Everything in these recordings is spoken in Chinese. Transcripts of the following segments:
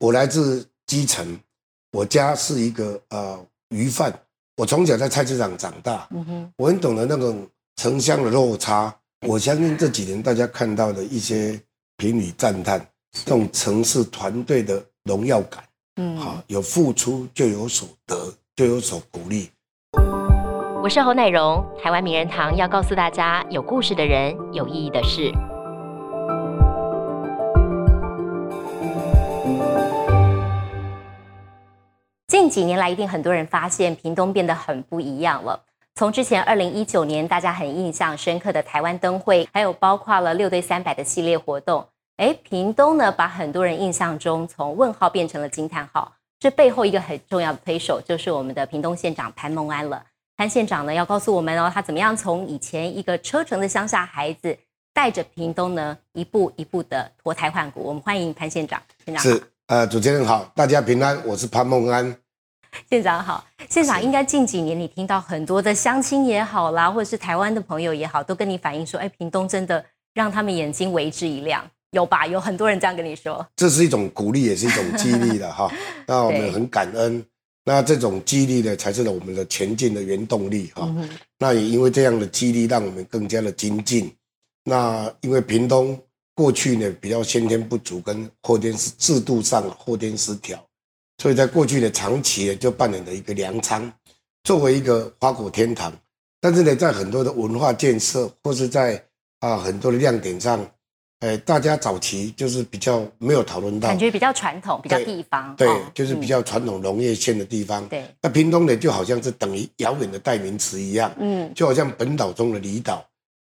我来自基层，我家是一个呃鱼贩，我从小在菜市场长大，嗯哼，我很懂得那种城乡的落差。我相信这几年大家看到的一些评语赞叹，这种城市团队的荣耀感，嗯，好，有付出就有所得，就有所鼓励。我是侯乃荣，台湾名人堂要告诉大家：有故事的人，有意义的事。近几年来，一定很多人发现屏东变得很不一样了。从之前二零一九年大家很印象深刻的台湾灯会，还有包括了六对三百的系列活动，哎，屏东呢把很多人印象中从问号变成了惊叹号。这背后一个很重要的推手就是我们的屏东县长潘孟安了。潘县长呢要告诉我们哦，他怎么样从以前一个车城的乡下孩子，带着屏东呢一步一步的脱胎换骨。我们欢迎潘县长。县长呃，主持人好，大家平安，我是潘梦安。县长好，县长应该近几年你听到很多的乡亲也好啦，或者是台湾的朋友也好，都跟你反映说，哎，屏东真的让他们眼睛为之一亮，有吧？有很多人这样跟你说，这是一种鼓励，也是一种激励的哈。那我们很感恩，那这种激励呢，才是我们的前进的原动力哈。那也因为这样的激励，让我们更加的精进。那因为屏东过去呢比较先天不足，跟后天是制度上后天失调。所以在过去的长期就扮演了一个粮仓，作为一个花果天堂。但是呢，在很多的文化建设或是在啊很多的亮点上，哎，大家早期就是比较没有讨论到，感觉比较传统，比较地方，对，就是比较传统农业县的地方。对，那屏东呢，就好像是等于遥远的代名词一样，嗯，就好像本岛中的离岛。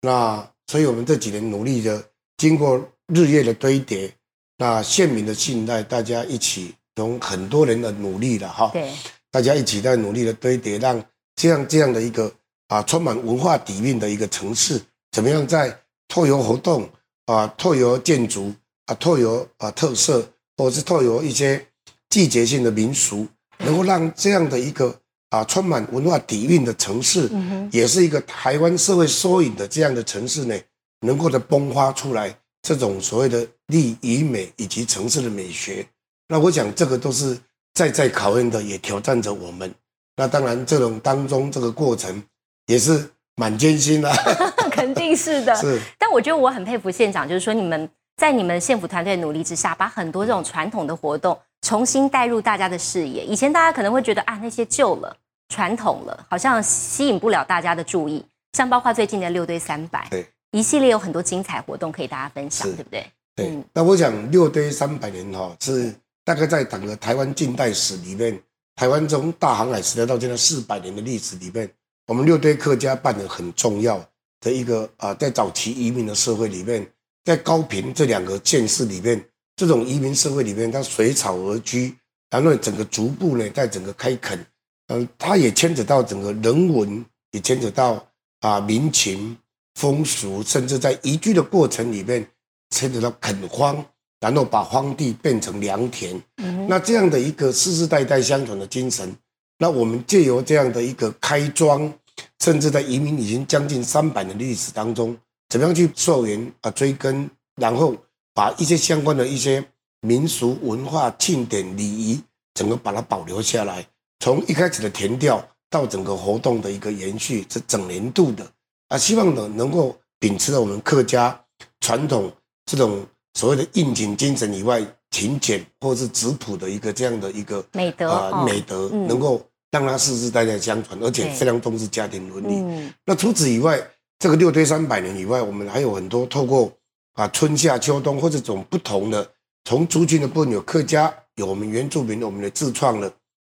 那所以我们这几年努力的，经过日夜的堆叠，那县民的信赖，大家一起。从很多人的努力了哈，对，大家一起在努力的堆叠，让这样这样的一个啊充满文化底蕴的一个城市，怎么样在透游活动啊、透游建筑啊、透游啊特色，或者是透游一些季节性的民俗，能够让这样的一个啊充满文化底蕴的城市，也是一个台湾社会缩影的这样的城市呢，能够的迸发出来这种所谓的利与美以及城市的美学。那我想，这个都是在在考验的，也挑战着我们。那当然，这种当中这个过程也是蛮艰辛的，肯定是的。是，但我觉得我很佩服县长，就是说你们在你们县府团队努力之下，把很多这种传统的活动重新带入大家的视野。以前大家可能会觉得啊，那些旧了、传统了，好像吸引不了大家的注意。像包括最近的六堆三百，对，一系列有很多精彩活动可以大家分享，对不对？对。那我想六堆三百年哈是。大概在整个台湾近代史里面，台湾从大航海时代到现在四百年的历史里面，我们六堆客家扮演很重要的一个啊，在早期移民的社会里面，在高平这两个县市里面，这种移民社会里面，它水草而居，然后整个逐步呢，在整个开垦，嗯，它也牵扯到整个人文，也牵扯到啊民情风俗，甚至在移居的过程里面，牵扯到垦荒。然后把荒地变成良田，那这样的一个世世代代相传的精神，那我们借由这样的一个开庄，甚至在移民已经将近三百年的历史当中，怎么样去溯源啊追根，然后把一些相关的一些民俗文化庆典礼仪，整个把它保留下来，从一开始的填调到整个活动的一个延续，是整年度的啊，希望呢能够秉持了我们客家传统这种。所谓的应景精神以外，勤俭或是质朴的一个这样的一个美德啊，美德能够让它世世代代相传，而且非常重视家庭伦理。那除此以外，这个六堆三百年以外，我们还有很多透过啊春夏秋冬或者种不同的，从族群的部分有客家，有我们原住民，我们的自创的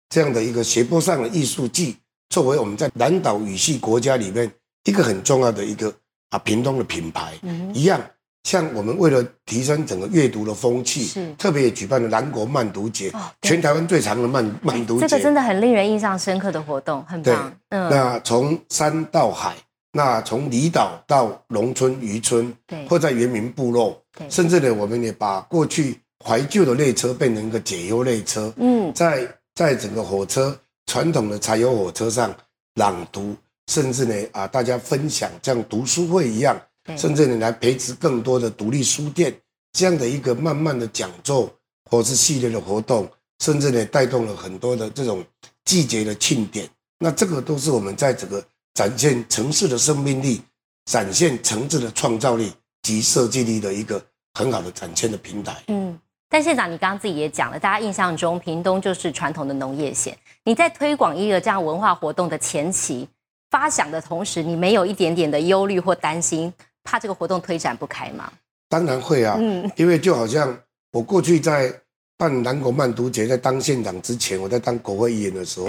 这样的一个斜坡上的艺术季，作为我们在南岛语系国家里面一个很重要的一个啊屏东的品牌一样。像我们为了提升整个阅读的风气，是。特别也举办了南国慢读节，全台湾最长的慢慢读节，这个真的很令人印象深刻的活动，很棒。嗯，那从山到海，那从离岛到农村渔村，对，或在原民部落，对，甚至呢，我们也把过去怀旧的列车变成一个解忧列车，嗯，在在整个火车传统的柴油火车上朗读，甚至呢啊，大家分享，像读书会一样。甚至你来培植更多的独立书店，这样的一个慢慢的讲座，或是系列的活动，甚至呢带动了很多的这种季节的庆典。那这个都是我们在整个展现城市的生命力、展现城市的创造力及设计力的一个很好的展现的平台。嗯，但县长，你刚刚自己也讲了，大家印象中屏东就是传统的农业县。你在推广一个这样文化活动的前期发想的同时，你没有一点点的忧虑或担心，怕这个活动推展不开吗？当然会啊，嗯，因为就好像我过去在办南国漫读节，在当县长之前，我在当国会议员的时候。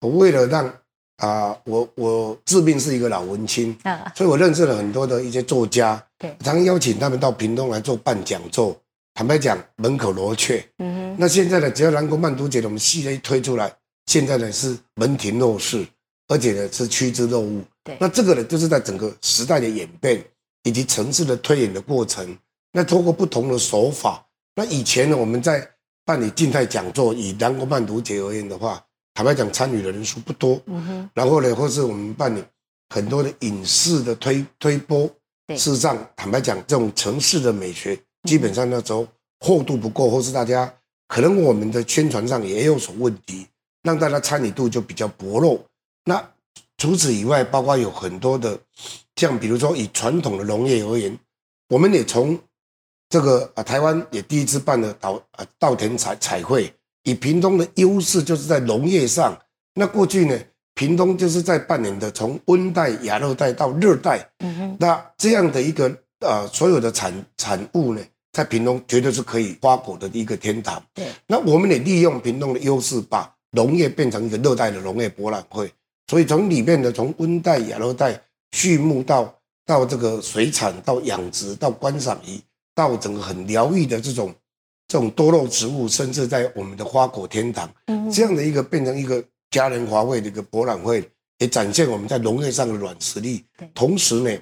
我为了让啊，我我自命是一个老文青，所以我认识了很多的一些作家，对，常邀请他们到屏东来做办讲座。坦白讲，门可罗雀。嗯哼。那现在呢，只要南国漫读节的我们系列一推出来，现在呢是门庭若市，而且呢是趋之若鹜。对。那这个呢，就是在整个时代的演变以及城市的推演的过程。那通过不同的手法，那以前呢，我们在办理静态讲座，以南国漫读节而言的话。坦白讲，参与的人数不多。嗯哼。然后呢，或是我们办理很多的影视的推推播。事实上，坦白讲，这种城市的美学，基本上那时候厚度不够，或是大家可能我们的宣传上也有所问题，让大家参与度就比较薄弱。那除此以外，包括有很多的，像比如说以传统的农业而言，我们也从这个啊台湾也第一次办了稻啊稻田彩彩绘。以屏东的优势就是在农业上，那过去呢，屏东就是在扮演的从温带、亚热带到热带，嗯哼，那这样的一个呃所有的产产物呢，在屏东绝对是可以花果的一个天堂。对，那我们也利用屏东的优势，把农业变成一个热带的农业博览会，所以从里面的从温带、亚热带畜牧到到这个水产到养殖到观赏鱼到整个很疗愈的这种。这种多肉植物，甚至在我们的花果天堂，这样的一个变成一个嘉年华味的一个博览会，也展现我们在农业上的软实力。同时呢，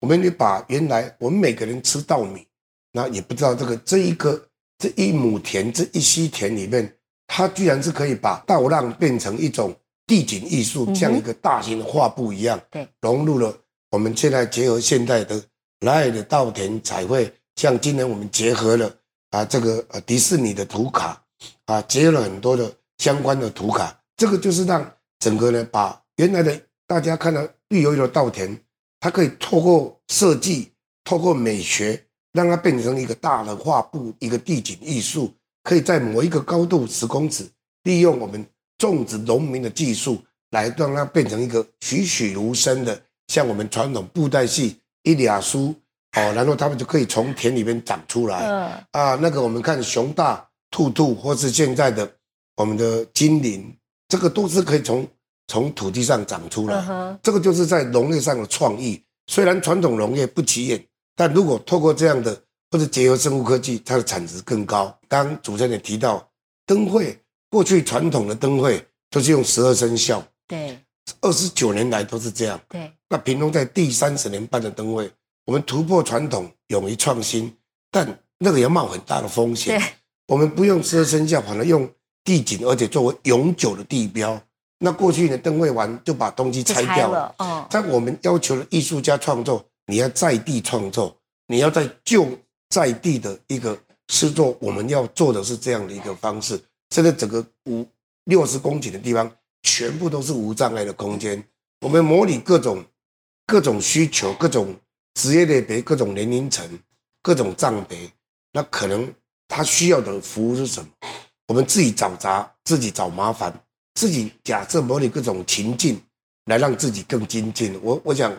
我们也把原来我们每个人吃稻米，那也不知道这个这一个这一亩田这一溪田里面，它居然是可以把稻浪变成一种地景艺术，像一个大型的画布一样，对，融入了我们现在结合现代的来的稻田彩绘，像今年我们结合了。啊，这个呃迪士尼的图卡，啊，结合了很多的相关的图卡，这个就是让整个呢，把原来的大家看到绿油油的稻田，它可以透过设计，透过美学，让它变成一个大的画布，一个地景艺术，可以在某一个高度十公尺，利用我们种植农民的技术，来让它变成一个栩栩如生的，像我们传统布袋戏一俩书。哦，然后他们就可以从田里面长出来。嗯啊，那个我们看熊大、兔兔，或是现在的我们的精灵，这个都是可以从从土地上长出来。这个就是在农业上的创意。虽然传统农业不起眼，但如果透过这样的或者结合生物科技，它的产值更高。刚主持人也提到灯会，过去传统的灯会都是用十二生肖。对，二十九年来都是这样。对，那屏东在第三十年办的灯会。我们突破传统，勇于创新，但那个要冒很大的风险。我们不用十二生肖，反而用地景，而且作为永久的地标。那过去呢，灯会完就把东西拆掉了。哦，在我们要求的艺术家创作，你要在地创作，你要在就在地的一个施作。我们要做的是这样的一个方式。现在整个五六十公顷的地方，全部都是无障碍的空间。我们模拟各种各种需求，各种。职业类别、各种年龄层、各种障别，那可能他需要的服务是什么？我们自己找茬，自己找麻烦，自己假设模拟各种情境，来让自己更精进。我我想，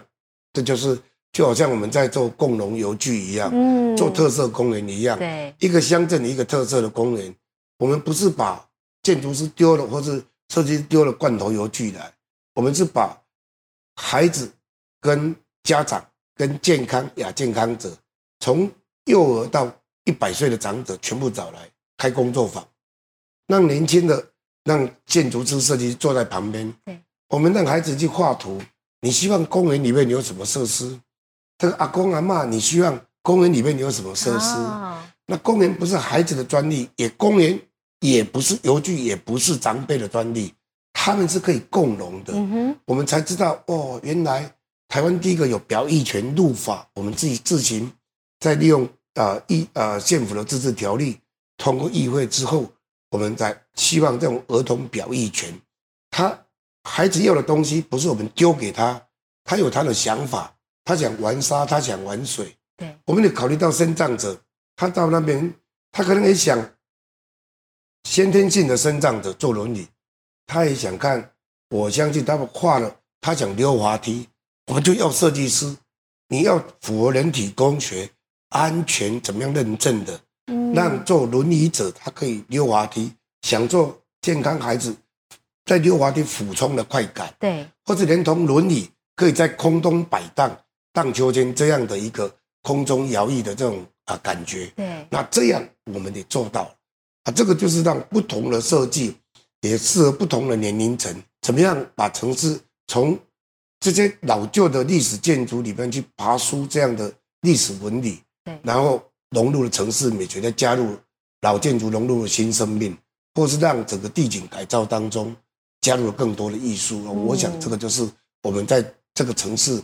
这就是就好像我们在做共农游具一样，嗯，做特色公园一样，对，一个乡镇的一个特色的公园，我们不是把建筑师丢了，或是设计师丢了罐头油具来，我们是把孩子跟家长。跟健康亚健康者，从幼儿到一百岁的长者，全部找来开工作坊，让年轻的让建筑师设计坐在旁边。对，我们让孩子去画图。你希望公园里面有什么设施？这个阿公阿妈，你希望公园里面有什么设施？那公园不是孩子的专利，也公园也不是邮局，也不是长辈的专利，他们是可以共荣的。嗯，我们才知道哦，原来。台湾第一个有表意权入法，我们自己自行在利用呃一呃县府的自治条例，通过议会之后，我们在希望这种儿童表意权，他孩子要的东西不是我们丢给他，他有他的想法，他想玩沙，他想玩水，对，我们得考虑到生长者，他到那边，他可能也想先天性的生长者坐轮椅，他也想看，我相信他们画了，他想溜滑梯，我们就要设计师，你要符合人体工学安全怎么样认证的，嗯。让坐轮椅者他可以溜滑梯，想做健康孩子在溜滑梯俯冲的快感，对，或者连同轮椅可以在空中摆荡、荡秋千这样的一个空中摇曳的这种啊感觉。对，那这样我们得做到啊，这个就是让不同的设计也适合不同的年龄层，怎么样把城市从这些老旧的历史建筑里面去爬出这样的历史纹理，对然后融入了城市美学，再加入老建筑融入了新生命，或是让整个地景改造当中加入了更多的艺术。我想这个就是我们在这个城市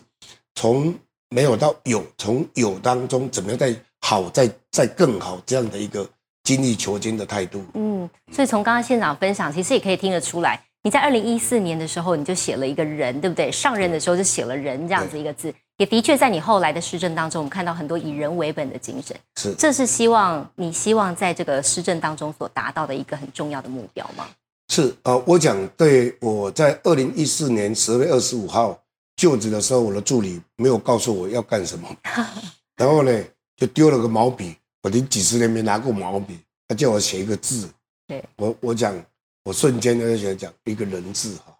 从没有到有，从有当中怎么样在好，在在更好这样的一个精益求精的态度。嗯，所以从刚刚县长分享，其实也可以听得出来，你在二零一四年的时候你就写了一个人，对不对？上任的时候就写了人这样子一个字，也的确在你后来的施政当中，我们看到很多以人为本的精神。是这是希望你希望在这个施政当中所达到的一个很重要的目标吗？是呃，我讲对我在二零一四年十二月二十五号就职的时候，我的助理没有告诉我要干什么，然后呢就丢了个毛笔，我连几十年没拿过毛笔，他叫我写一个字，对我我讲我瞬间就想讲一个人字哈，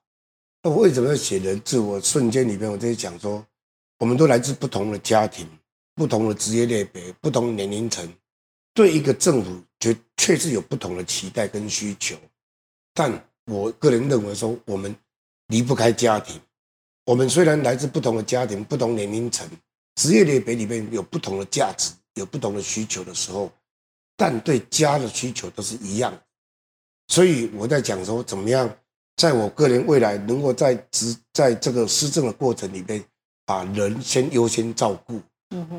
那我为什么要写人字？我瞬间里面我在讲说，我们都来自不同的家庭、不同的职业类别、不同的年龄层，对一个政府确确实有不同的期待跟需求。但我个人认为说，我们离不开家庭。我们虽然来自不同的家庭、不同年龄层、职业类别里面有不同的价值、有不同的需求的时候，但对家的需求都是一样的。所以我在讲说，怎么样在我个人未来能够在执在这个施政的过程里面，把人先优先照顾。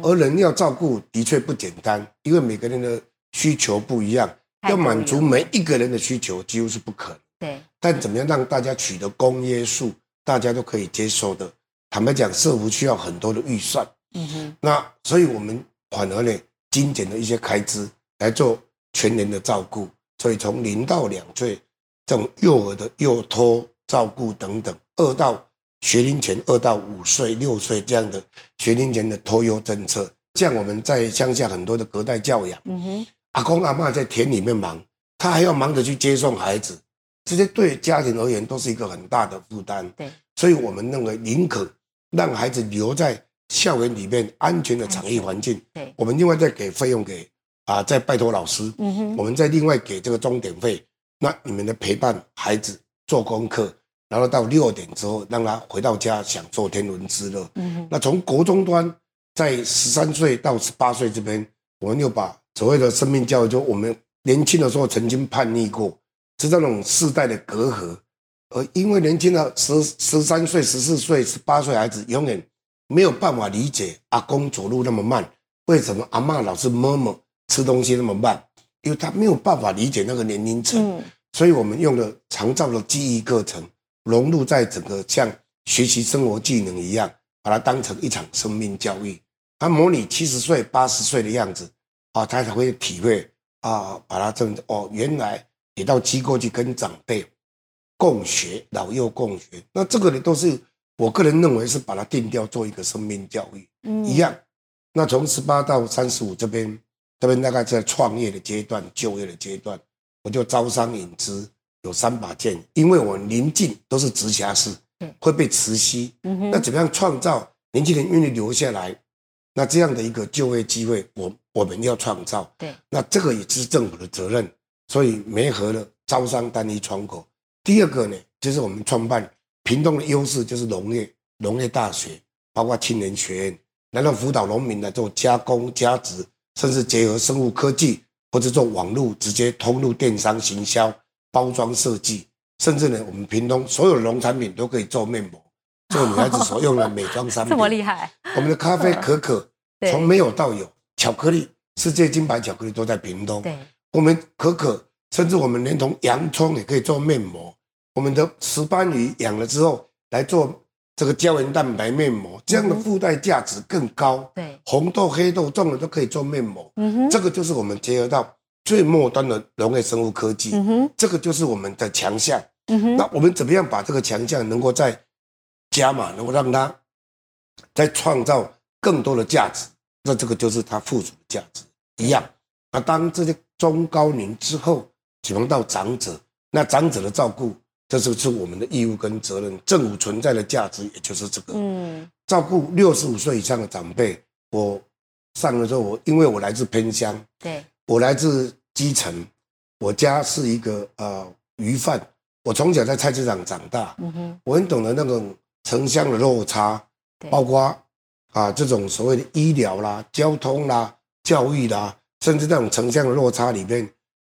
而人要照顾的确不简单，因为每个人的需求不一样，要满足每一个人的需求几乎是不可能。对，但怎么样让大家取得公约数，大家都可以接受的？坦白讲，社福需要很多的预算，嗯哼，那所以我们反而呢精简的一些开支来做全年的照顾。所以从零到两岁这种幼儿的幼托照顾等等，二到学龄前二到五岁、六岁这样的学龄前的托幼政策，像我们在乡下很多的隔代教养。嗯哼，阿公阿妈在田里面忙，他还要忙着去接送孩子，这些对家庭而言都是一个很大的负担。对，所以我们认为宁可让孩子留在校园里面安全的场域环境，对，我们另外再给费用给啊，再拜托老师，嗯哼，我们再另外给这个钟点费。那你们的陪伴孩子做功课，然后到六点之后让他回到家享受天伦之乐。嗯哼，那从国中端，在十三岁到十八岁这边，我们又把所谓的生命教育，就我们年轻的时候曾经叛逆过，是这种世代的隔阂。而因为年轻的十十三岁、十四岁、十八岁孩子，永远没有办法理解阿公走路那么慢，为什么阿嬷老是摸摸吃东西那么慢？因为他没有办法理解那个年龄层。嗯，所以我们用了长照的记忆课程，融入在整个像学习生活技能一样，把它当成一场生命教育。他模拟七十岁、八十岁的样子啊，他才会体会啊，把它真的哦，原来也到机构去跟长辈共学，老幼共学。那这个呢，都是我个人认为是把它定调做一个生命教育。嗯一，样。那从十八到三十五这边，这边大概在创业的阶段、就业的阶段，我就招商引资有三把剑，因为我临近都是直辖市对，会被磁吸。嗯哼，那怎么样创造年轻人愿意留下来？那这样的一个就业机会，我我们要创造。对，那这个也是政府的责任，所以没合了招商单一窗口。第二个呢，就是我们创办屏东的优势就是农业，农业大学，包括青年学院，然后辅导农民来做加工、加值，甚至结合生物科技或者做网络直接通路电商行销、包装设计，甚至呢，我们屏东所有的农产品都可以做面膜，做女孩子所用的美妆商品。这么厉害，我们的咖啡可可 对从没有到有，巧克力世界金牌巧克力都在屏东。对，我们可可，甚至我们连同洋葱也可以做面膜。我们的石斑鱼养了之后来做这个胶原蛋白面膜，这样的附带价值更高。对，红豆、黑豆种了都可以做面膜。嗯哼，这个就是我们结合到最末端的农业生物科技，嗯哼，这个就是我们的强项。嗯哼，那我们怎么样把这个强项能够在加码，能够让它再创造更多的价值？那这个就是它附属的价值一样。那当这些中高龄之后，启蒙到长者，那长者的照顾，这就是我们的义务跟责任。政府存在的价值，也就是这个。嗯，照顾六十五岁以上的长辈。我上了之后，我因为我来自偏乡，对，我来自基层，我家是一个呃鱼贩。我从小在菜市场长大，嗯哼，我很懂得那种城乡的落差，包括啊这种所谓的医疗啦、交通啦、教育啦，甚至那种城乡的落差里面，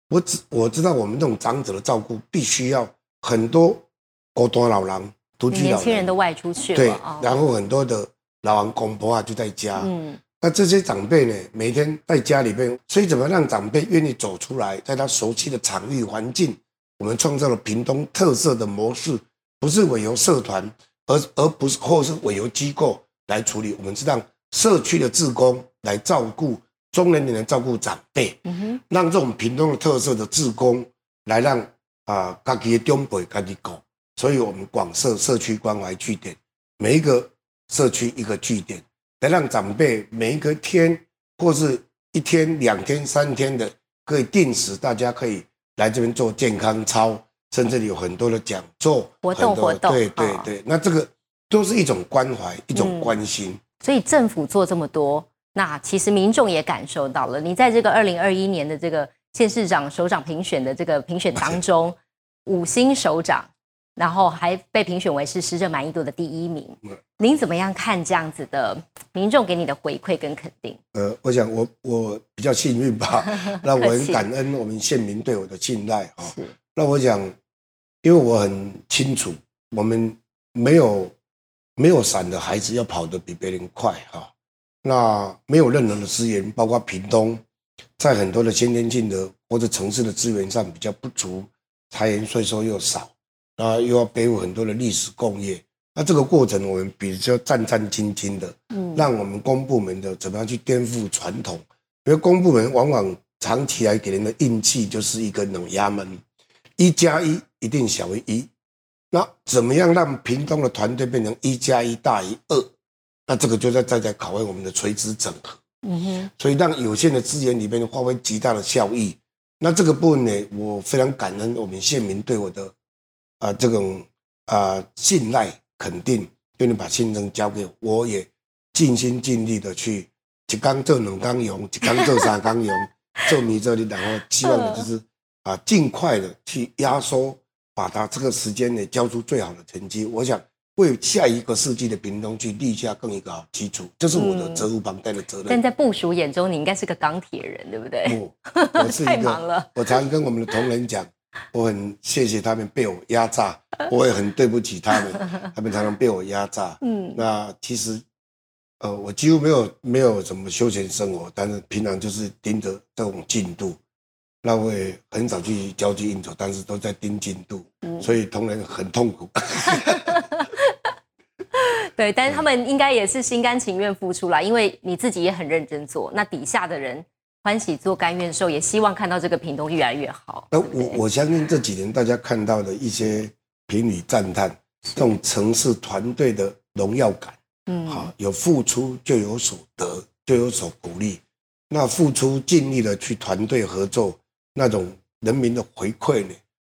我知我知道我们这种长者的照顾必须要很多孤单老人、独居老人，年轻人都外出去对了哦，，然后很多的老王公婆啊就在家，嗯，那这些长辈呢，每天在家里面，所以怎么让长辈愿意走出来，在他熟悉的场域环境，我们创造了屏东特色的模式，不是委由社团，而而不是或是委由机构来处理，我们是让社区的志工来照顾中年人来照顾长辈，嗯哼，让这种屏东的特色的志工来让啊家己的长辈家己搞，所以我们广设社区关怀据点，每一个社区一个据点。来让长辈每一个天或是一天、两天、三天的，可以定时，大家可以来这边做健康操，甚至有很多的讲座活动活动对对哦对，那这个都是一种关怀，一种嗯关心。所以政府做这么多，那其实民众也感受到了。你在这个二零二一年的这个县市长首长评选的这个评选当中，五星首长，然后还被评选为是施政满意度的第一名嗯。您怎么样看这样子的民众给你的回馈跟肯定？呃，我想我我比较幸运吧，那我很感恩我们县民对我的信赖啊。是，那我想，因为我很清楚，我们没有没有伞的孩子要跑得比别人快哈、那没有任何的资源，包括屏东，在很多的先天性的或者城市的资源上比较不足，财源税收又少，那又要背负很多的历史工业，那这个过程我们比较战战兢兢的，嗯，让我们公部门的怎么样去颠覆传统？因为公部门往往长期来给人的印记就是一个冷压门，一加一一定小于一。那怎么样让屏东的团队变成一加一大于二？那这个就在在在考验我们的垂直整合，嗯哼，所以让有限的资源里面发挥极大的效益。那这个部分呢，我非常感恩我们县民对我的啊、这种啊、信赖肯定，愿意把信任交给我，我也尽心尽力的去一缸做两缸用，一缸做三缸用，做米这里，然后希望的就是啊尽快的去压缩，把它这个时间内交出最好的成绩。我想为下一个世纪的屏东去立下更一个好基础，这是我的嗯责无旁贷的责任。但在部署眼中，你应该是个钢铁人，对不对？不，我是太一个，忙了，我常跟我们的同仁讲，我很谢谢他们被我压榨，我也很对不起他们，他们常常被我压榨。嗯，那其实，呃，我几乎没有没有什么休闲生活，但是平常就是盯着这种进度。那我也很少去交际应酬，但是都在盯进度，嗯所以同仁很痛苦。对，但是他们应该也是心甘情愿付出啦，因为你自己也很认真做，那底下的人欢喜做甘愿受，也希望看到这个屏东越来越好。那我我相信这几年大家看到的一些评语赞叹，这种城市团队的荣耀感。嗯好，有付出就有所得，就有所鼓励。那付出尽力的去团队合作，那种人民的回馈呢，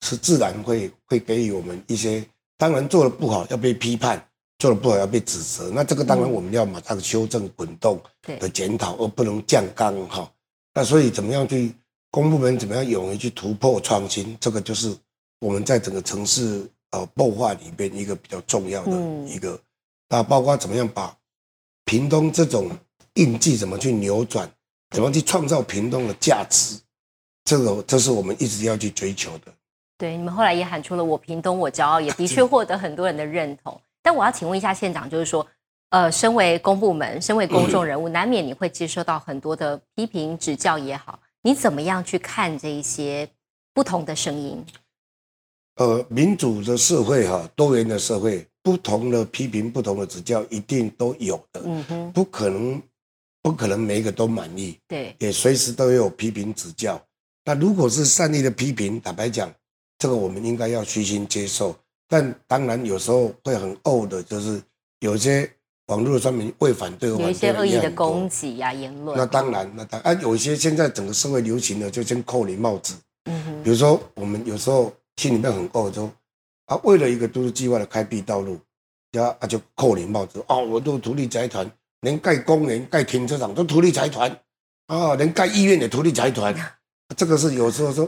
是自然会会给予我们一些。当然做的不好要被批判，做的不好要被指责。那这个当然嗯我们要马上修正滚动对的检讨，而不能降纲哈。那所以怎么样去公部门怎么样勇于去突破创新，这个就是我们在整个城市呃谋划里边一个比较重要的嗯一个。那包括怎么样把屏东这种印记怎么去扭转，怎么去创造屏东的价值，这个这是我们一直要去追求的。对，你们后来也喊出了“我屏东我骄傲”，也的确获得很多人的认同。但我要请问一下县长，就是说，呃，身为公部门，身为公众 人物，难免你会接收到很多的批评指教也好，你怎么样去看这一些不同的声音？呃，民主的社会哈，多元的社会，不同的批评、不同的指教，一定都有的。嗯哼，不可能，不可能每一个都满意，对，也随时都有批评指教。那如果是善意的批评，坦白讲，这个我们应该要虚心接受。但当然有时候会很怄的，就是有些网络上面为反对而有一些恶意的攻击呀、言论。那当然，那当然，啊，有一些现在整个社会流行的，就先扣你帽子。嗯哼，比如说，我们有时候心里面很怄，说啊，为了一个都市计划的开辟道路，呀啊就扣你帽子。哦，我都土地财团，连盖公园、盖停车场都土地财团。啊，连盖医院也土地财团，这个是有时候说，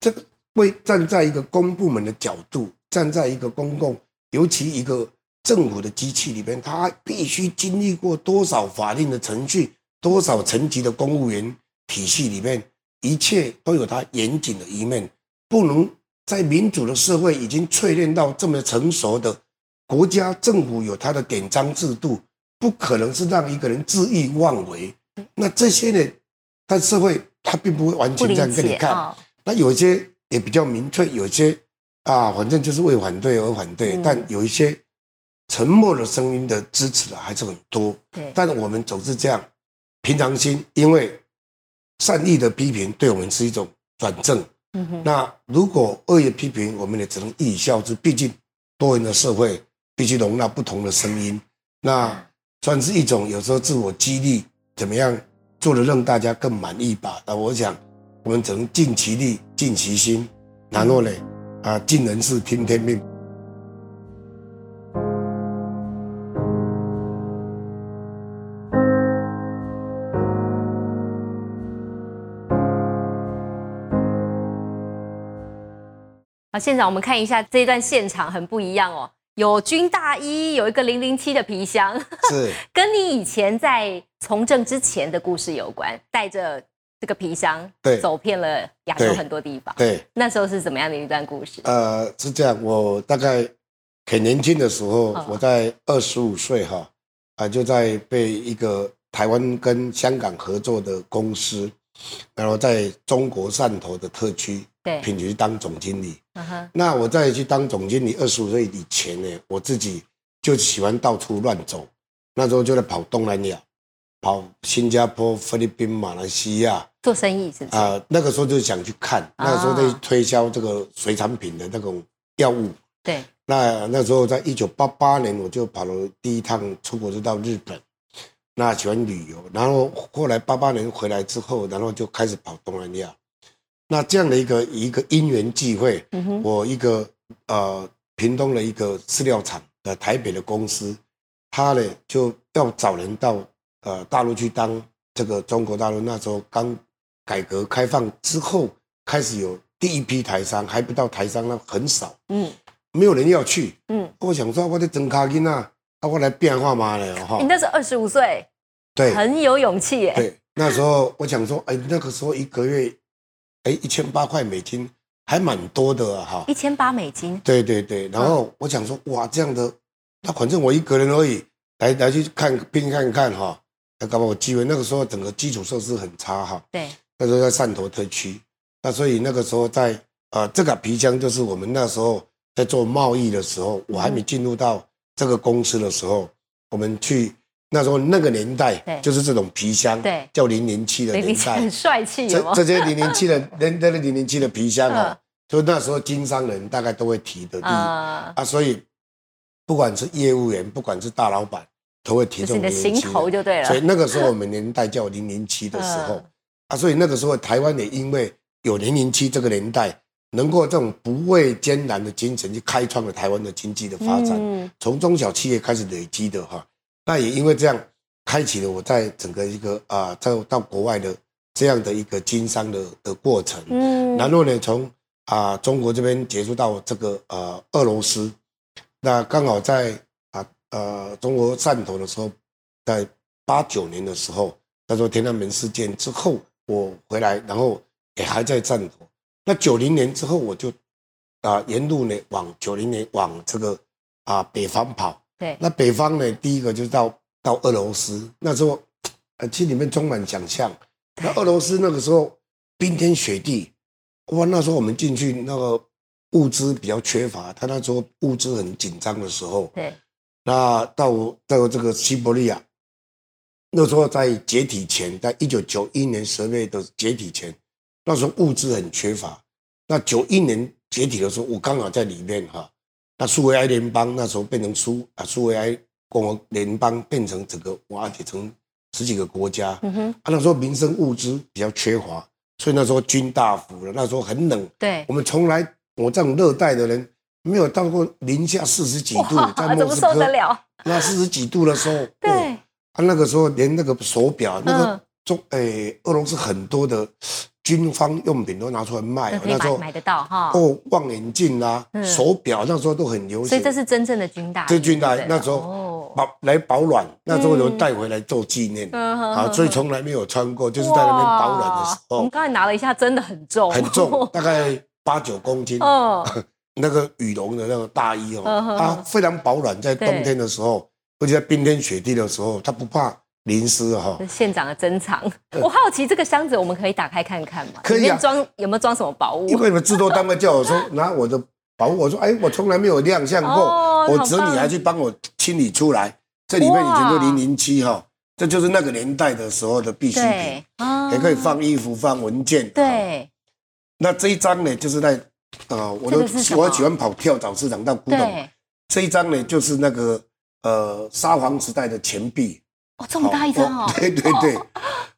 这个会站在一个公部门的角度，站在一个公共，尤其一个政府的机器里边，他必须经历过多少法令的程序，多少层级的公务员体系里面，一切都有它严谨的一面，不能在民主的社会已经淬炼到这么成熟的国家政府有它的典章制度，不可能是让一个人恣意妄为。那这些呢，但社会他并不会完全这样跟你看。那有些也比较明确，有些啊，反正就是为反对而反对，嗯但有一些沉默的声音的支持的还是很多。对，但我们总是这样，平常心，因为善意的批评对我们是一种转正。那如果恶意批评，我们也只能一以笑之。毕竟多元的社会必须容纳不同的声音，那算是一种有时候自我激励，怎么样做的让大家更满意吧？那我想，我们只能尽其力、尽其心，然后呢，啊，尽人事、听天命。好，现场我们看一下这一段现场很不一样哦，有军大衣，有一个零零七的皮箱，是，跟你以前在从政之前的故事有关，带着这个皮箱，对走遍了亚洲很多地方。对，那时候是怎么样的一段故事？呃，是这样。我大概很年轻的时候嗯，我在二十五岁哈，啊，就在被一个台湾跟香港合作的公司，然后在中国汕头的特区对，聘去当总经理。那我在去当总经理二十五岁以前呢，我自己就喜欢到处乱走，那时候就在跑东南亚，跑新加坡、菲律宾、马来西亚。做生意是不是？啊、那个时候就想去看，啊那个时候在推销这个水产品的那种药物。对，那那时候在一九八八年，我就跑了第一趟出国，就到日本。那喜欢旅游，然后后来八八年回来之后，然后就开始跑东南亚。那这样的一个一个因缘际会，嗯，我一个呃屏东的一个饲料厂的台北的公司，他呢就要找人到呃大陆去当这个中国大陆那时候刚改革开放之后，开始有第一批台商，还不到台商那很少，嗯没有人要去。嗯，我想说，我在真卡金啊，啊我来变化嘛了哈你。那时候二十五岁，对很有勇气耶。对，那时候我想说，哎，那个时候一个月，哎一千八块美金，还蛮多的啊哈。一千八美金，对对对，然后我想说，哇，这样的，那反正我一个人而已，来来去看病看看哈，那搞不好有机会。那个时候整个基础设施很差哈，对，那时候在汕头特区，那所以那个时候在呃这个皮箱就是我们那时候在做贸易的时候，我还没进入到这个公司的时候，我们去那时候那个年代对。就是这种皮箱，对。叫零零七的年代。零零七很，帅气，这？这些零零七的 人的零零七的皮箱啊嗯，就那时候经商人大概都会提的例啊，啊，所以不管是业务员，不管是大老板，都会提就是你的心头就对了。所以那个时候我们年代叫零零七的时候嗯啊，所以那个时候台湾也因为有零零七这个年代，能够这种不畏艰难的精神去开创了台湾的经济的发展，嗯从中小企业开始累积的哈。那也因为这样，开启了我在整个一个啊，在到国外的这样的一个经商的的过程。嗯然后呢，从啊中国这边结束到这个呃俄罗斯，那刚好在啊呃中国汕头的时候，在八九年的时候，那时候天安门事件之后，我回来，然后也还在汕头。那九零年之后，我就啊沿路呢往九零年往这个啊北方跑。对，那北方呢，第一个就是到到俄罗斯，那时候呃心里面充满想象。那俄罗斯那个时候冰天雪地，哇，那时候我们进去那个物资比较缺乏，他那时候物资很紧张的时候，对，那到到这个西伯利亚，那时候在解体前，在一九九一年十月的解体前，那时候物资很缺乏。那九一年解体的时候，我刚好在里面哈。那苏维埃联邦那时候变成苏啊，苏维埃共和联邦变成整个瓦解成十几个国家。嗯哼，啊，那时候民生物资比较缺乏，所以那时候军大服了。那时候很冷，对，我们从来我这种热带的人没有到过零下四十几度，在莫斯科那四十几度的时候，对，啊，那个时候连那个手表，那个中诶，俄罗斯很多的。军方用品都拿出来卖，那时候买得到哈。哦，望远镜啊，手表那时候都很流行。所以这是真正的军大，这军大那时候保来保暖，那时候有带回来做纪念啊，所以从来没有穿过，就是在那边保暖的时候。我们刚才拿了一下，真的很重，很重，大概八九公斤。哦，那个羽绒的那个大衣哦，它非常保暖，在冬天的时候，而且在冰天雪地的时候，它不怕。淋湿哈，县长的珍藏。我好奇这个箱子，我们可以打开看看吗？可以啊。装有没有装什么宝物？因为你们制作单位叫我说拿我的宝物，我说哎，我从来没有亮相过，我侄女还去帮我清理出来。这里面以前就零零七哈，这就是那个年代的时候的必需品，也可以放衣服、放文件。对。那这一张呢，就是在啊，我都我喜欢跑跳蚤市场到古董。这一张呢，就是那个呃沙皇时代的钱币。哦，这么大一张 哦！对对对，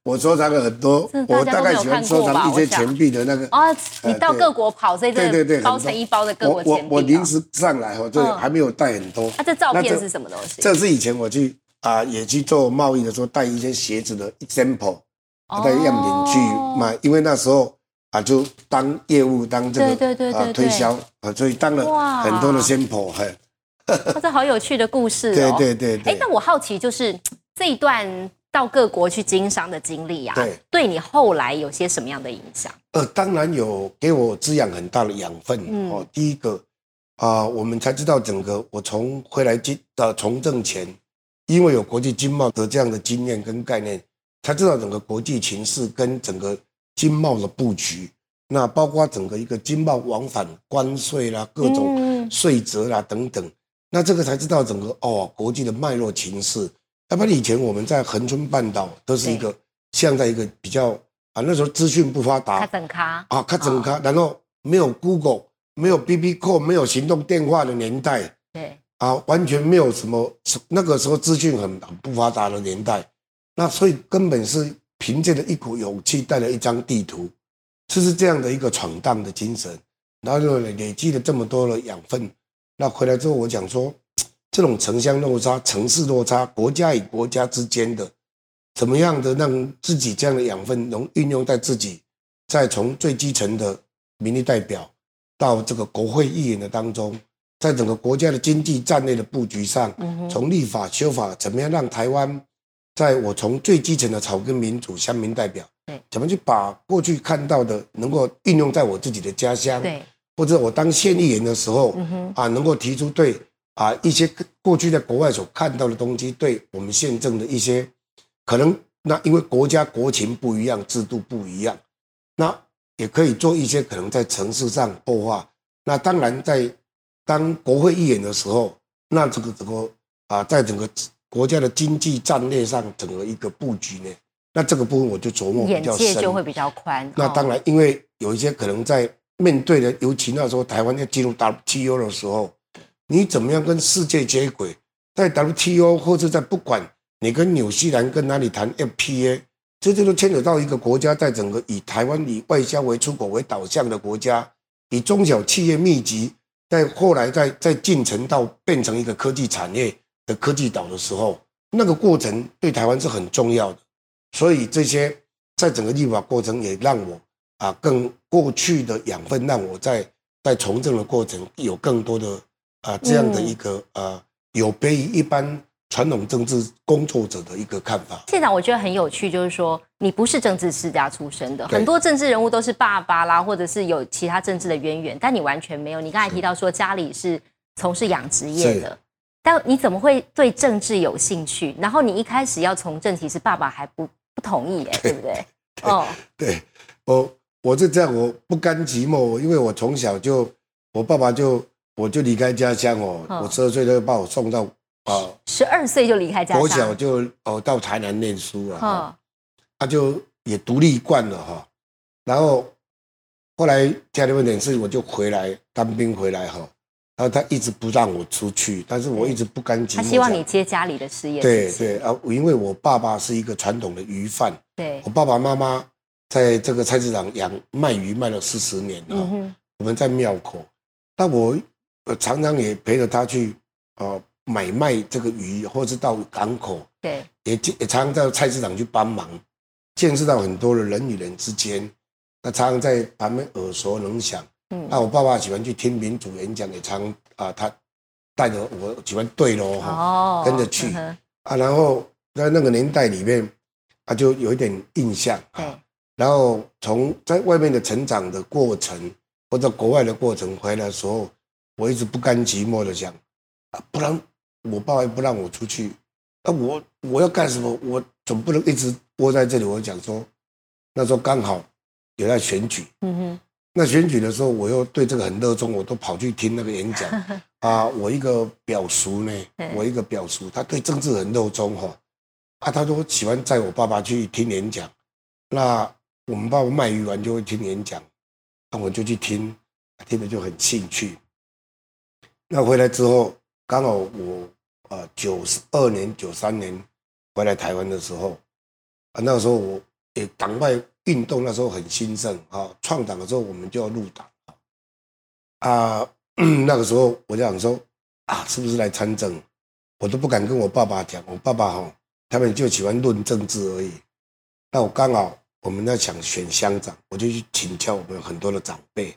我收藏了很多，我大概喜欢收藏一些钱币的那个。哦，你到各国跑，所以对对对，包成一包的各国钱币。我我临时上来我，这还没有带很多。那这照片是什么东西？这是以前我去啊，也去做贸易的时候带一些鞋子的 example，带样品去卖，因为那时候啊，就当业务当这个啊推销啊，所以当了很多的 sample。嘿，这好有趣的故事哦。对 对对。哎，那我好奇就是。这一段到各国去经商的经历啊，对，对你后来有些什么样的影响？呃，当然有给我滋养很大的养分哦。第一个啊，我们才知道整个我从回来经的从政前，因为有国际经贸的这样的经验跟概念，才知道整个国际情势跟整个经贸的布局，那包括整个一个经贸往返关税啦、各种税则啦等等，那这个才知道整个哦国际的脉络情势。要不然以前我们在恒春半岛都是一个像在一个比较啊那时候资讯不发达，卡整卡。啊卡整卡，然后没有 Google，没有 BB Call，没有行动电话的年代，对。啊完全没有什么那个时候资讯很不发达的年代，那所以根本是凭借着一股勇气带了一张地图，就是这样的一个闯荡的精神，然后就累积了这么多的养分，那回来之后我讲说。这种城乡落差、城市落差、国家与国家之间的，怎么样的让自己这样的养分能运用在自己，再从最基层的民意代表到这个国会议员的当中，在整个国家的经济战略的布局上，从立法修法，怎么样让台湾，在我从最基层的草根民主乡民代表，怎么去把过去看到的能够运用在我自己的家乡，对或者我当县议员的时候，啊，能够提出对。啊，一些过去在国外所看到的东西，对我们宪政的一些可能，那因为国家国情不一样，制度不一样，那也可以做一些可能在城市上破化。那当然，在当国会议员的时候，那这个整个啊，在整个国家的经济战略上，整个一个布局呢，那这个部分我就琢磨比较深，眼界就会比较宽。那当然，因为有一些可能在面对的，尤其那时候台湾要进入 WTO 的时候。你怎么样跟世界接轨？在 WTO 或者在不管你跟纽西兰跟哪里谈 FPA，这些都牵扯到一个国家在整个以台湾以外销为出口为导向的国家，以中小企业密集，在后来在在进程到变成一个科技产业的科技岛的时候，那个过程对台湾是很重要的。所以这些在整个立法过程也让我啊更过去的养分，让我在在从政的过程有更多的。啊，这样的一个啊，有别于一般传统政治工作者的一个看法。现场我觉得很有趣，就是说你不是政治世家出身的，很多政治人物都是爸爸啦，或者是有其他政治的渊源，但你完全没有。你刚才提到说家里是从事养殖业的，但你怎么会对政治有兴趣？然后你一开始要从政，其实爸爸还不不同意，耶，对不对？哦，对我我是这样，我不甘寂寞，因为我从小就，我爸爸就我就离开家乡哦，嗯。我十二岁就把我送到啊十二岁就离开家乡，我小就哦到台南念书啊，他就也独立惯了哈，然后后来家里问点事我就回来当兵回来哈，然后他一直不让我出去，但是我一直不甘寂寞。他希望你接家里的事业，对对啊，因为我爸爸是一个传统的鱼贩，对我，爸爸妈妈在这个菜市场养卖鱼卖了四十年了。嗯哼，我们在庙口，那我呃常常也陪着他去呃买卖这个鱼，或是到港口，对，也见也常常到菜市场去帮忙，见识到很多的人与人之间，那常常在旁边耳熟能详。嗯那我爸爸喜欢去听民主演讲，也常啊、他带着我喜欢对喽哈哦，跟着去嗯啊，然后在那个年代里面他，就有一点印象对啊。然后从在外面的成长的过程，或者国外的过程回来的时候，我一直不甘寂寞的想啊，不然我爸爸不让我出去，那、我我要干什么？我总不能一直窝在这里。我讲说，那时候刚好有在选举，嗯哼，那选举的时候，我又对这个很热衷，我都跑去听那个演讲 啊。我一个表叔呢，我一个表叔，他对政治很热衷哈、啊，他都喜欢载我爸爸去听演讲。那我们爸爸卖鱼丸就会听演讲，那我就去听，听的就很兴趣。那回来之后，刚好我呃九二年、九三年回来台湾的时候，啊，那个时候我也党外运动那时候很兴盛啊，创党的时候我们就要入党啊，那个时候我就想说啊，是不是来参政？我都不敢跟我爸爸讲，我爸爸哈、他们就喜欢论政治而已。那我刚好我们要想选乡长，我就去请教我们很多的长辈，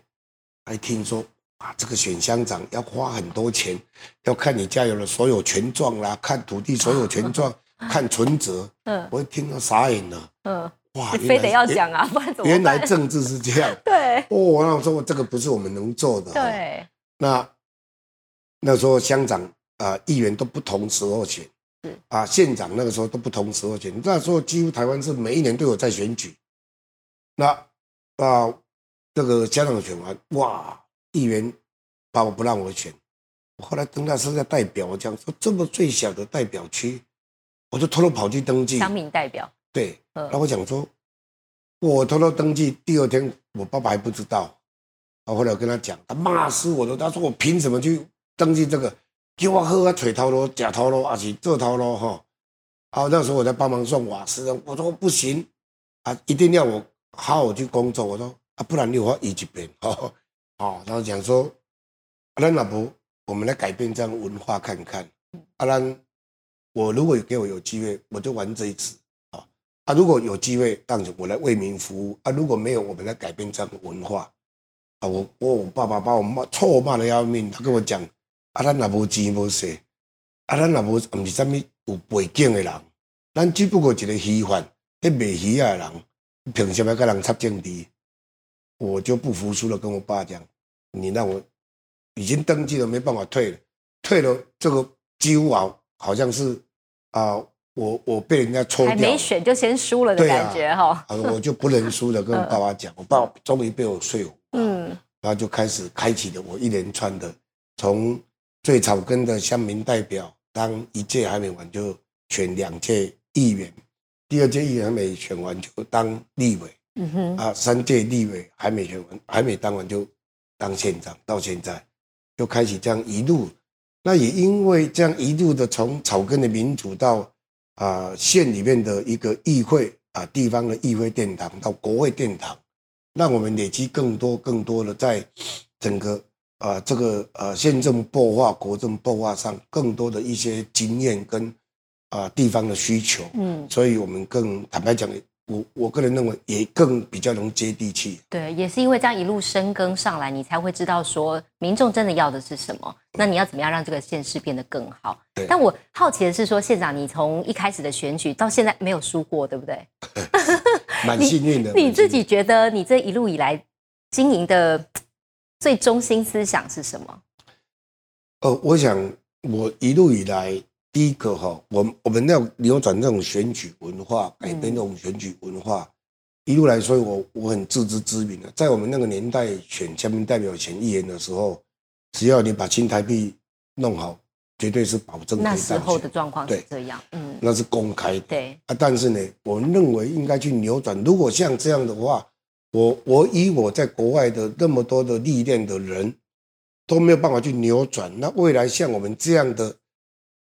还听说啊，这个选乡长要花很多钱，要看你家有的所有权状啦，看土地所有权状，看存折。嗯我一听到傻眼了，嗯，哇，你非得要讲啊，不然怎么？原来政治是这样 对哦，那我说这个不是我们能做的。，对，那那时候乡长啊、议员都不同时候选是，啊，县长那个时候都不同时候选。那时候几乎台湾是每一年都有在选举。那啊，这个乡长选完，哇，议员把我不让我选。我后来登到是在代表，我讲说这么最小的代表区，我就偷偷跑去登记。乡民代表，对，嗯然后我想说，我偷偷登记，第二天我爸爸还不知道，啊，后来我跟他讲，他骂死我了，他说我凭什么去登记这个？叫我喝啊腿头咯、假头咯，啊是这头咯哈？啊，那时候我在帮忙送瓦斯的，我说不行啊，一定要我好好去工作。我说啊，不然你我移一遍哦哦，然后讲说，阿兰老婆，我们来改变这样文化看看。啊，兰我如果有给我有机会，我就玩这一次。啊，如果有机会，让我来为民服务啊；如果没有，我们来改变这样的文化啊。我我我爸爸把我骂臭骂的要命，他跟我讲啊，咱若无钱无势，啊，咱若无毋是啥物有背景的人，咱只不过一个鱼贩，迄卖鱼仔的人，凭什么跟人插政治？我就不服输了，跟我爸讲，你让我已经登记了，没办法退了，退了这个几乎啊，好像是啊、我我被人家抽还没选就先输了的感觉哈。啊，我就不认输的 跟我爸爸讲，我爸爸终于被我说服，嗯，然后就开始开启了我一连串的，从最草根的乡民代表，当一届还没完就选两届议员，第二届议员还没选完就当立委嗯哼，啊，三届立委还没选完，还没当完就当县长，到现在就开始这样一路。那也因为这样一路的从草根的民主到啊、县里面的一个议会啊、地方的议会殿堂到国会殿堂，让我们累积更多更多的在整个啊、这个呃县政擘画、国政擘画上更多的一些经验跟啊、地方的需求，嗯，所以我们更坦白讲，我我个人认为也更比较能接地气。对，也是因为这样一路深耕上来，你才会知道说民众真的要的是什么。那你要怎么样让这个县市变得更好对？但我好奇的是说，县长，你从一开始的选举到现在没有输过，对不对？蛮幸运的。你自己觉得你这一路以来经营的最中心思想是什么？呃，我想我一路以来，第一个哈，我我们要扭转这种选举文化，改变这种选举文化，一路来说，我我很自知之明的，在我们那个年代选乡民代表选议员的时候，只要你把新台币弄好，绝对是保证那时候的状况是这样，嗯，那是公开的，对啊。但是呢，我们认为应该去扭转。如果像这样的话，我我以我在国外的那么多的历练的人，都没有办法去扭转。那未来像我们这样的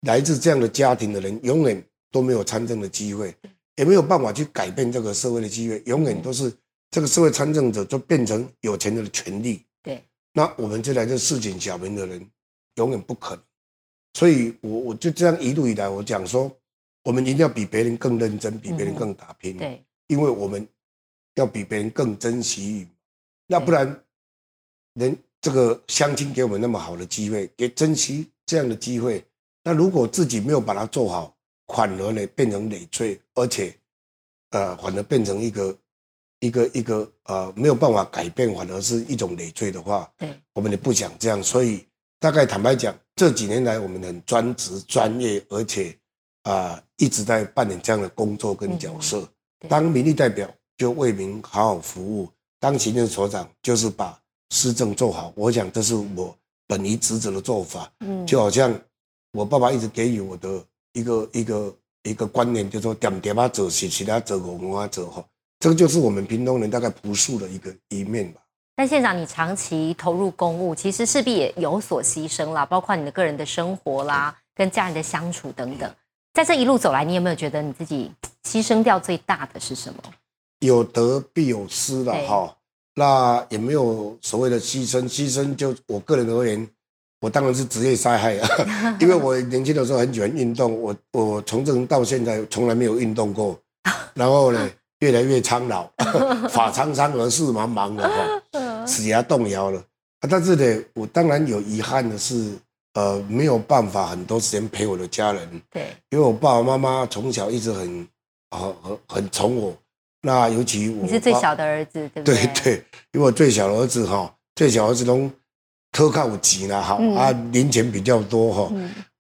来自这样的家庭的人，永远都没有参政的机会。也没有办法去改变这个社会的机会，永远都是这个社会参政者就变成有钱人的权利。对，那我们这来自市井小民的人，永远不可能。所以，我我就这样一路以来，我讲说，我们一定要比别人更认真，比别人更打拼。对，因为我们要比别人更珍惜，那不然，人这个乡亲给我们那么好的机会，给珍惜这样的机会，那如果自己没有把它做好。反而呢变成累赘，而且，呃，反而变成一个一个一个呃没有办法改变，反而是一种累赘的话，对，我们也不想这样。所以大概坦白讲，这几年来我们很专职、专业，而且啊一直在扮演这样的工作跟角色。当民意代表就为民好好服务，当行政所长就是把施政做好。我想这是我本于职责的做法。嗯，就好像我爸爸一直给予我的。一个一个一个观念，就说点点啊走，其其他走我们啊走哈，这个就是我们屏东人大概朴素的一个一面吧。但县长，你长期投入公务，其实势必也有所牺牲啦，包括你的个人的生活啦，跟家人的相处等等。在这一路走来，你有没有觉得你自己牺牲掉最大的是什么？有得必有失了哈，那也没有所谓的牺牲，牺牲就我个人而言。我当然是职业灾害啊，因为我年轻的时候很喜欢运动，我我从政到现在从来没有运动过，然后呢越来越苍老，发苍苍而事茫茫的哈，齿牙动摇了啊。但是呢，我当然有遗憾的是，呃，没有办法很多时间陪我的家人。对，因为我爸爸妈妈从小一直很啊很很宠我，那尤其我你是最小的儿子，对不对？对对，因为我最小的儿子哈，最小儿子都。特靠有钱啦，哈啊，零钱比较多哈，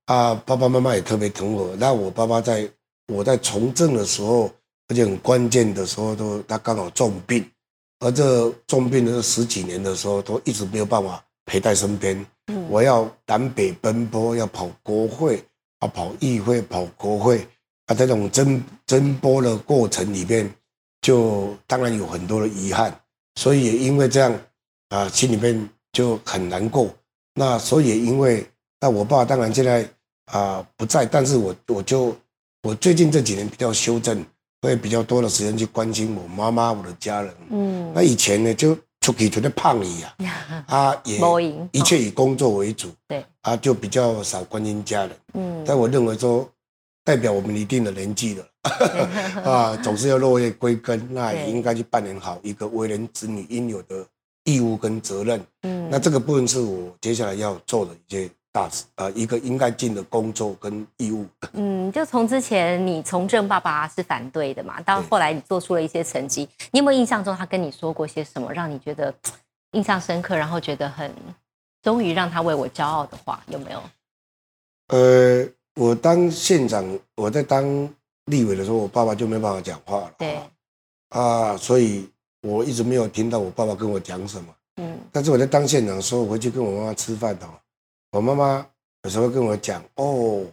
啊，爸爸妈妈也特别疼我。那我爸爸在我在从政的时候，而且很关键的时候，都他刚好重病，而这重病的这十几年的时候，都一直没有办法陪在身边。我要南北奔波，要跑国会，啊跑议会，跑国会，啊，这种争争波的过程里面，就当然有很多的遗憾。所以也因为这样，啊，心里面。就很难过，那所以因为那我爸当然现在啊不在，但是我我就我最近这几年比较修正，会比较多的时间去关心我妈妈我的家人。嗯，那以前呢就出去觉得胖一样，啊也一切以工作为主，对，啊就比较少关心家人。嗯，但我认为说代表我们一定的年纪了，啊总是要落叶归根，那也应该去扮演好一个为人子女应有的。义务跟责任，嗯，那这个部分是我接下来要做的一些大事，呃，一个应该尽的工作跟义务。嗯，就从之前你从政，爸爸是反对的嘛，到后来你做出了一些成绩，你有没有印象中他跟你说过些什么，让你觉得印象深刻，然后觉得很终于让他为我骄傲的话，有没有？呃，我当县长，我在当立委的时候，我爸爸就没办法讲话了，对，啊，所以。我一直没有听到我爸爸跟我讲什么，嗯，但是我在当县长的时候，回去跟我妈妈吃饭哦，我妈妈有时候跟我讲，哦，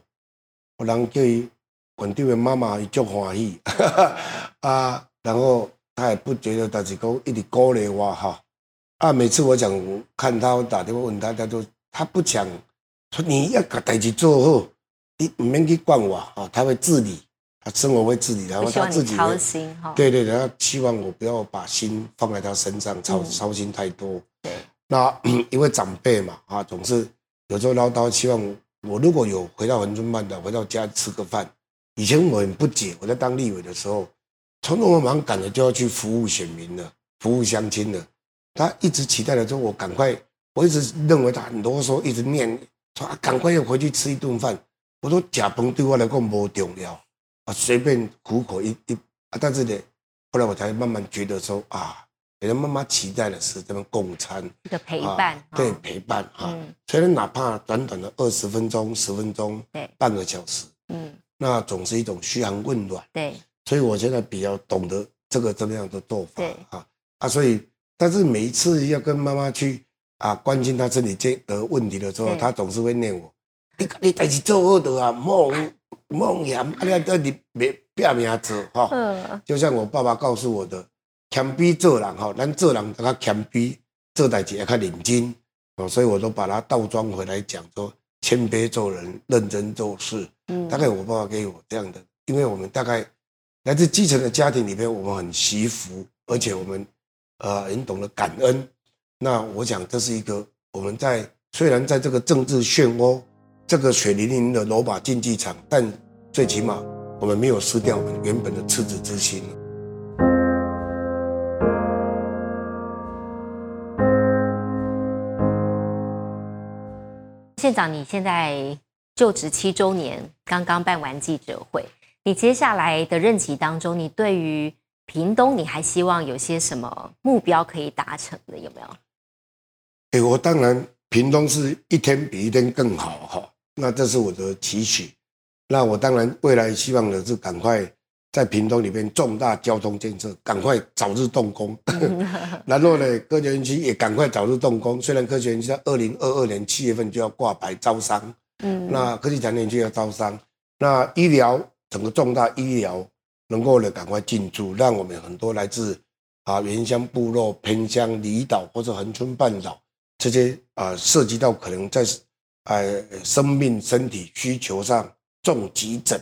我人叫伊稳定的妈妈，伊足欢喜，啊，然后他也不觉得，但是讲一直鼓励我哈，啊，每次我讲看他打电话问他，他都他不讲，说你要把代志做好，你唔免去管我啊，他会自理。他生活会自理，然后他自己操心哈。对对，然后希望我不要把心放在他身上，操操心太多。对，那 因为长辈嘛，啊，总是有时候唠叨，希望我如果有回到恒春办的，回到家吃个饭。以前我很不解，我在当立委的时候，从我忙赶着就要去服务选民了，服务乡亲了。他一直期待的说，我赶快，我一直认为他很多时候一直念说，赶快要回去吃一顿饭。我说，假崩对我来讲不重要。啊，随便苦口一一啊，但是呢，后来我才慢慢觉得说啊，人妈妈期待的是这份共餐，一个陪伴，对陪伴啊，虽然哪怕短短的二十分钟、十分钟，对，半个小时，嗯，那总是一种嘘寒问暖，对，所以我现在比较懂得这个这么样的做法对。啊。啊，所以但是每一次要跟妈妈去啊关心她身体健的问题的时候，她总是会念我，你你代志做好的啊，梦梦言啊，你要你别拼命做哈。嗯，就像我爸爸告诉我的，谦卑做人哈，咱做人较谦卑，做代志要较认真哦，所以我都把它倒装回来讲说，谦卑做人，认真做事。嗯大概我爸爸给我这样的，因为我们大概来自基层的家庭里面，我们很惜福，而且我们呃很懂得感恩。那我想这是一个我们在虽然在这个政治漩涡、这个血淋淋的罗马竞技场，但最起码我们没有失掉我们原本的赤子之心。县长，你现在就职七周年，刚刚办完记者会，你接下来的任期当中，你对于屏东，你还希望有些什么目标可以达成的？有没有？哎，我当然屏东是一天比一天更好哈，那这是我的期许。那我当然未来希望的是赶快在屏东里面重大交通建设赶快早日动工，然后呢，科学园区也赶快早日动工。虽然科学园区在二零二二年七月份就要挂牌招商，嗯，那科技产业园区要招商，那医疗整个重大医疗能够呢赶快进驻，让我们很多来自啊原乡部落、偏乡、离岛或者恒春半岛这些啊涉及到可能在呃生命身体需求上重急诊，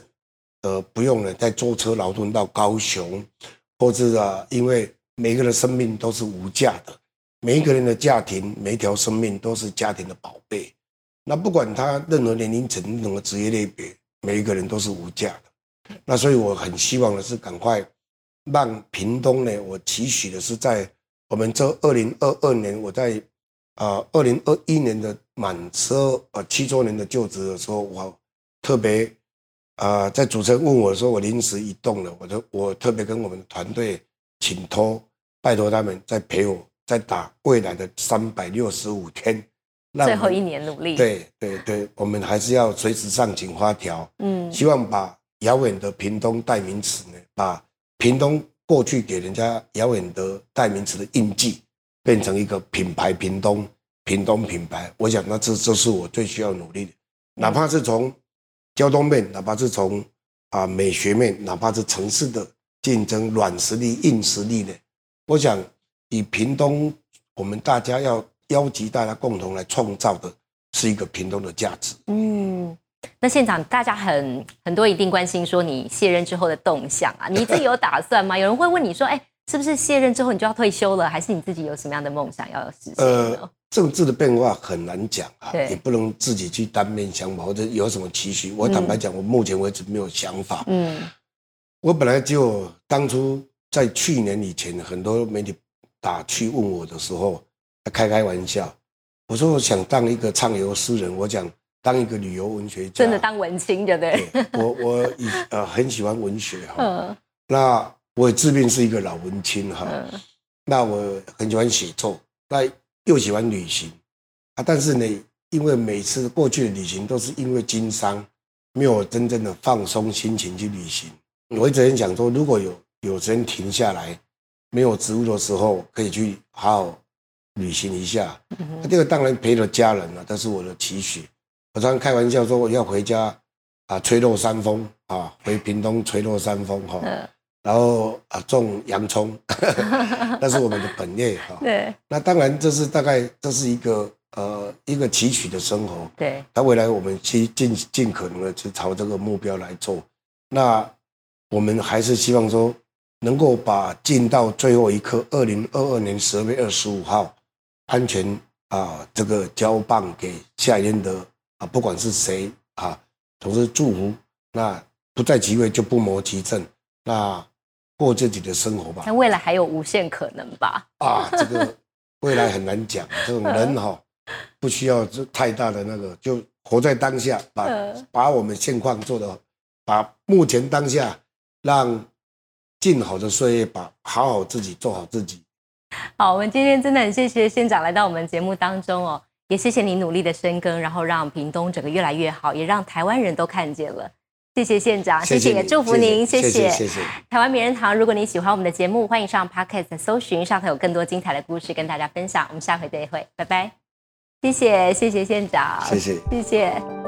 呃不用呢再坐车劳顿到高雄，或者啊因为每个人生命都是无价的，每一个人的家庭每一条生命都是家庭的宝贝。那不管他任何年龄层、任何职业类别，每一个人都是无价的。那所以我很希望的是，赶快让屏东呢，我期许的是在我们这二零二二年，我在啊二零二一年的满十二呃七周年的就职的时候，我特别啊、在主持人问我的时候，我临时移动了，我就我特别跟我们的团队请托，拜托他们再陪我，再打未来的三百六十五天，让我们最后一年努力。，对对对，我们还是要随时上紧花条，嗯，希望把遥远的屏东代名词呢，把屏东过去给人家遥远的代名词的印记，变成一个品牌屏东，屏东品牌。我想，那这这是我最需要努力的，哪怕是从交通面，哪怕是从啊美学面，哪怕是城市的竞争软实力、硬实力呢，我想以屏东，我们大家要邀集大家共同来创造的是一个屏东的价值。嗯，那县长，大家很很多一定关心说你卸任之后的动向啊，你自己有打算吗？有人会问你说，哎，是不是卸任之后你就要退休了，还是你自己有什么样的梦想要实现？呃，政治的变化很难讲啊，也不能自己去单面想法或者有什么期许。我坦白讲，我目前为止没有想法。嗯我本来就当初在去年以前，很多媒体打去问我的时候，开开玩笑，我说我想当一个畅游诗人，我想当一个旅游文学家。真的当文青，对不对？对我我以呃很喜欢文学哈，嗯那我也自命是一个老文青哈。嗯那我很喜欢写作，那又喜欢旅行啊，但是呢，因为每次过去的旅行都是因为经商，没有真正的放松心情去旅行。我一直很想说，如果有有时间停下来，没有职务的时候，可以去好好旅行一下。这个当然陪了家人了，这是我的期许。我常常开玩笑说，我要回家啊，吹落山风啊，回屏东吹落山风哈。嗯，然后啊种洋葱，那是我们的本业哈。对那当然这是大概这是一个呃一个崎岖的生活，对，那未来我们去尽尽可能的去朝这个目标来做。那我们还是希望说能够把进到最后一刻，二零二二年十二月二十五号安全啊这个交棒给下一任的啊不管是谁啊，总是祝福。那不在其位就不谋其政，那过自己的生活吧那。未来还有无限可能吧？啊，这个未来很难讲，这种人哈、不需要这太大的那个，就活在当下，把嗯把我们现况做的，把目前当下让尽好的岁月，把好好自己做好自己。好，我们今天真的很谢谢县长来到我们节目当中哦，也谢谢你努力的深耕，然后让屏东整个越来越好，也让台湾人都看见了谢谢县长，谢谢，也祝福您，谢谢谢谢。台湾名人堂，如果你喜欢我们的节目，欢迎上 Podcast 搜寻，上头有更多精彩的故事跟大家分享。我们下回再会，拜拜。谢谢，谢谢县长，谢谢，谢谢。